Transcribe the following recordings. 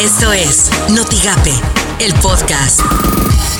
Esto es Notigape, el podcast.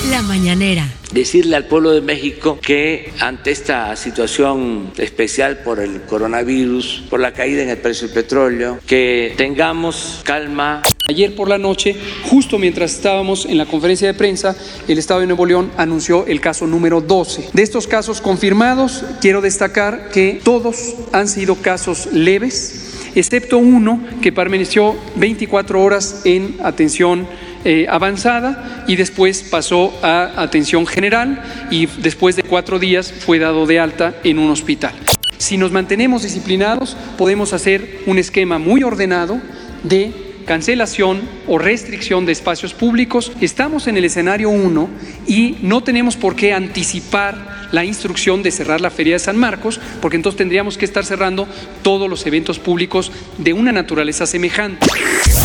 La mañanera. Decirle al pueblo de México que ante esta situación especial por el coronavirus, por la caída en el precio del petróleo, que tengamos calma. Ayer por la noche, justo mientras estábamos en la conferencia de prensa, el Estado de Nuevo León anunció el caso número 12. De estos casos confirmados, quiero destacar que todos han sido casos leves excepto uno que permaneció 24 horas en atención eh, avanzada y después pasó a atención general y después de cuatro días fue dado de alta en un hospital. Si nos mantenemos disciplinados, podemos hacer un esquema muy ordenado de cancelación o restricción de espacios públicos. Estamos en el escenario 1 y no tenemos por qué anticipar la instrucción de cerrar la Feria de San Marcos, porque entonces tendríamos que estar cerrando todos los eventos públicos de una naturaleza semejante.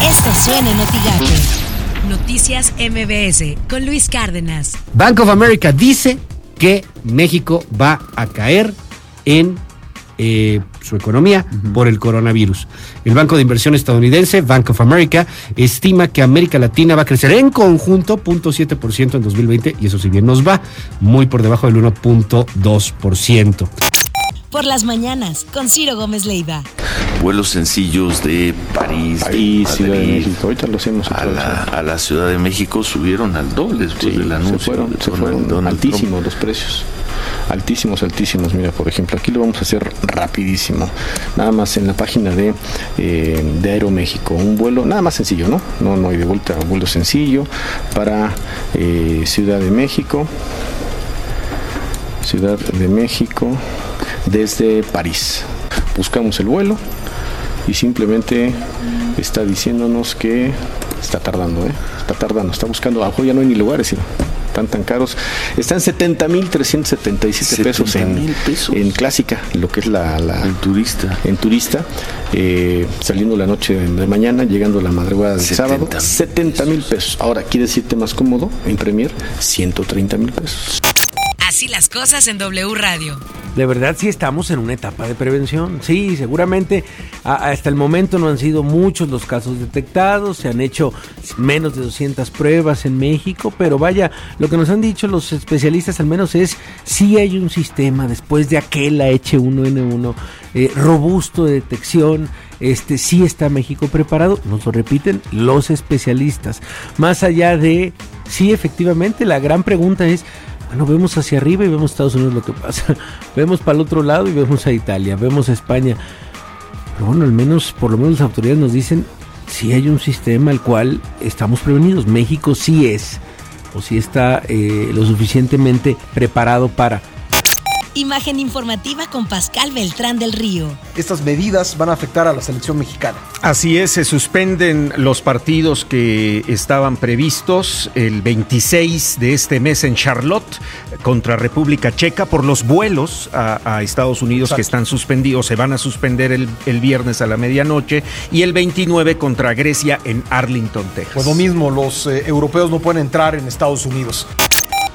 Esto suena Noticias MBS con Luis Cárdenas. Bank of America dice que México va a caer en eh, su economía por el coronavirus. El Banco de Inversión estadounidense, Bank of America, estima que América Latina va a crecer en conjunto 0.7% en 2020 y eso si bien nos va muy por debajo del 1.2%. Por las mañanas, con Ciro Gómez Leiva. Vuelos sencillos de París, y Ciudad de México. Ahorita lo hacemos a la, a la, Ciudad de México subieron al doble después del anuncio. Se fueron, se fueron altísimos los precios altísimos, altísimos. Mira, por ejemplo, aquí lo vamos a hacer rapidísimo. Nada más en la página de, eh, de Aeroméxico. Un vuelo, nada más sencillo, ¿no? No, no hay de vuelta, un vuelo sencillo para eh, Ciudad de México. Ciudad de México desde París. Buscamos el vuelo y simplemente está diciéndonos que está tardando, ¿eh? está tardando, está buscando, abajo ya no hay ni lugares, sino están tan caros. Están 70 mil 377 pesos en, en clásica, lo que es la, en turista. En turista, eh, saliendo la noche de mañana, llegando la madrugada del sábado, 70 mil pesos. Ahora, ¿quiere decirte más cómodo? En Premier, 130 mil pesos. Así las cosas en W Radio. De verdad sí estamos en una etapa de prevención. Sí, seguramente hasta el momento no han sido muchos los casos detectados, se han hecho menos de 200 pruebas en México, pero vaya, lo que nos han dicho los especialistas al menos es si hay un sistema después de aquel H1N1 eh, robusto de detección, este sí está México preparado, nos lo repiten los especialistas. Más allá de sí, efectivamente, la gran pregunta es bueno, vemos hacia arriba y vemos Estados Unidos lo que pasa. vemos para el otro lado y vemos a Italia, vemos a España. Pero bueno, al menos, por lo menos las autoridades nos dicen si hay un sistema al cual estamos prevenidos. México sí es, o sí está eh, lo suficientemente preparado para. Imagen informativa con Pascal Beltrán del Río. Estas medidas van a afectar a la selección mexicana. Así es, se suspenden los partidos que estaban previstos el 26 de este mes en Charlotte contra República Checa por los vuelos a, Estados Unidos que están suspendidos, se van a suspender el, el, viernes a la medianoche y el 29 contra Grecia en Arlington, Texas. Pues lo mismo, los eh, europeos no pueden entrar en Estados Unidos.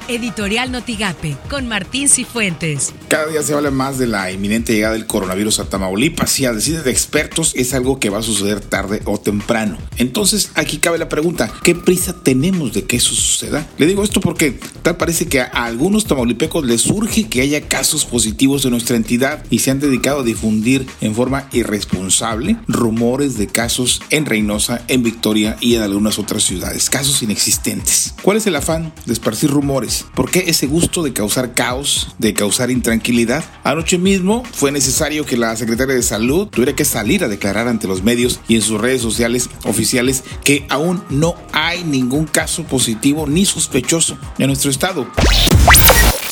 Editorial Notigape con Martín Cifuentes. Cada día se habla más de la inminente llegada del coronavirus a Tamaulipas y a decir de expertos es algo que va a suceder tarde o temprano. Entonces aquí cabe la pregunta, ¿qué prisa tenemos de que eso suceda? Le digo esto porque tal parece que a algunos tamaulipecos les surge que haya casos positivos en nuestra entidad y se han dedicado a difundir en forma irresponsable rumores de casos en Reynosa, en Victoria y en algunas otras ciudades, casos inexistentes. ¿Cuál es el afán de esparcir rumores? ¿Por qué ese gusto de causar caos, de causar intranquilidad? Anoche mismo fue necesario que la secretaria de Salud tuviera que salir a declarar ante los medios y en sus redes sociales oficiales que aún no hay ningún caso positivo ni sospechoso en nuestro estado.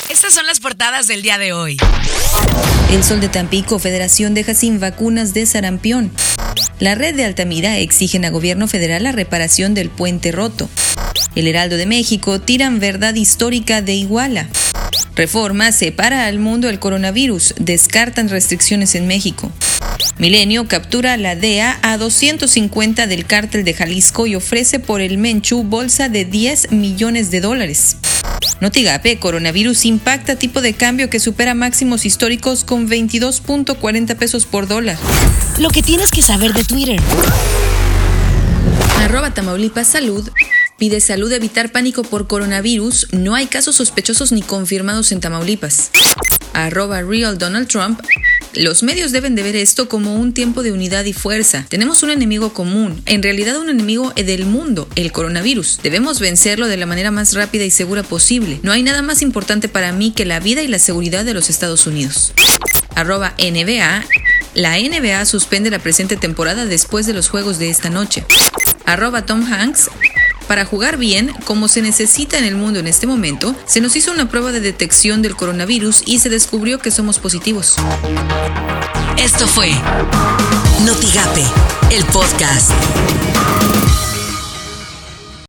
Estas son las portadas del día de hoy. El Sol de Tampico, Federación deja sin vacunas de sarampión. La red de Altamira exigen a gobierno federal la reparación del puente roto. El Heraldo de México tiran verdad histórica de Iguala. Reforma separa al mundo del coronavirus, descartan restricciones en México. Milenio captura a la DEA a 250 del cártel de Jalisco y ofrece por el Menchu bolsa de 10 millones de dólares. Notigape, coronavirus impacta tipo de cambio que supera máximos históricos con 22.40 pesos por dólar. Lo que tienes que saber de Twitter. Arroba Tamaulipas Salud pide salud evitar pánico por coronavirus. No hay casos sospechosos ni confirmados en Tamaulipas. Arroba Real Donald Trump los medios deben de ver esto como un tiempo de unidad y fuerza. Tenemos un enemigo común, en realidad un enemigo del mundo, el coronavirus. Debemos vencerlo de la manera más rápida y segura posible. No hay nada más importante para mí que la vida y la seguridad de los Estados Unidos. Arroba NBA. La NBA suspende la presente temporada después de los juegos de esta noche. Arroba Tom Hanks. Para jugar bien, como se necesita en el mundo en este momento, se nos hizo una prueba de detección del coronavirus y se descubrió que somos positivos. Esto fue Notigape, el podcast.